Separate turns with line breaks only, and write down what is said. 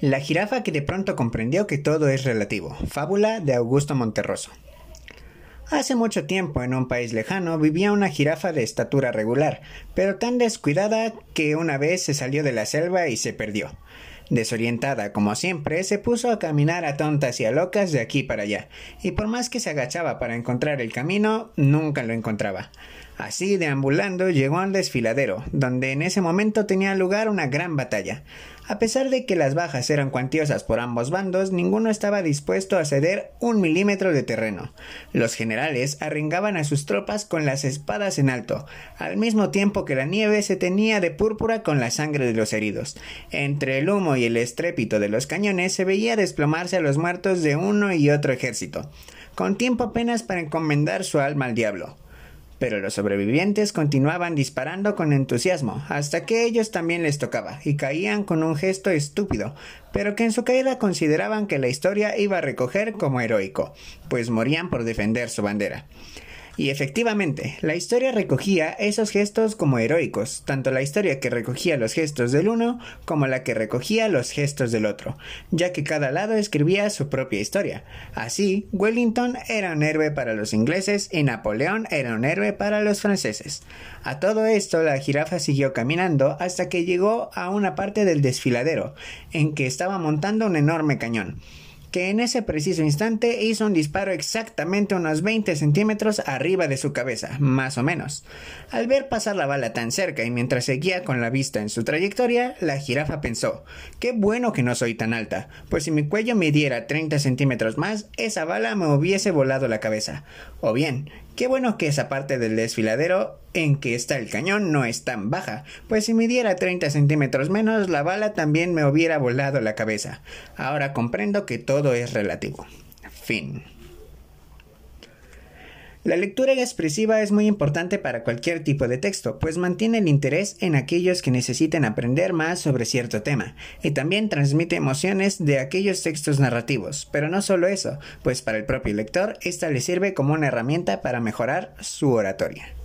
La jirafa que de pronto comprendió que todo es relativo. Fábula de Augusto Monterroso. Hace mucho tiempo, en un país lejano, vivía una jirafa de estatura regular, pero tan descuidada que una vez se salió de la selva y se perdió. Desorientada como siempre, se puso a caminar a tontas y a locas de aquí para allá, y por más que se agachaba para encontrar el camino, nunca lo encontraba. Así, deambulando, llegó al desfiladero, donde en ese momento tenía lugar una gran batalla. A pesar de que las bajas eran cuantiosas por ambos bandos, ninguno estaba dispuesto a ceder un milímetro de terreno. Los generales arringaban a sus tropas con las espadas en alto, al mismo tiempo que la nieve se tenía de púrpura con la sangre de los heridos. Entre el humo y el estrépito de los cañones se veía desplomarse a los muertos de uno y otro ejército, con tiempo apenas para encomendar su alma al diablo. Pero los sobrevivientes continuaban disparando con entusiasmo, hasta que ellos también les tocaba, y caían con un gesto estúpido, pero que en su caída consideraban que la historia iba a recoger como heroico, pues morían por defender su bandera. Y efectivamente, la historia recogía esos gestos como heroicos, tanto la historia que recogía los gestos del uno como la que recogía los gestos del otro, ya que cada lado escribía su propia historia. Así, Wellington era un héroe para los ingleses y Napoleón era un héroe para los franceses. A todo esto, la jirafa siguió caminando hasta que llegó a una parte del desfiladero, en que estaba montando un enorme cañón que en ese preciso instante hizo un disparo exactamente unos 20 centímetros arriba de su cabeza, más o menos. Al ver pasar la bala tan cerca y mientras seguía con la vista en su trayectoria, la jirafa pensó, qué bueno que no soy tan alta, pues si mi cuello midiera 30 centímetros más, esa bala me hubiese volado la cabeza. O bien, Qué bueno que esa parte del desfiladero en que está el cañón no es tan baja, pues si midiera 30 centímetros menos, la bala también me hubiera volado la cabeza. Ahora comprendo que todo es relativo. Fin. La lectura expresiva es muy importante para cualquier tipo de texto, pues mantiene el interés en aquellos que necesiten aprender más sobre cierto tema, y también transmite emociones de aquellos textos narrativos. Pero no solo eso, pues para el propio lector, esta le sirve como una herramienta para mejorar su oratoria.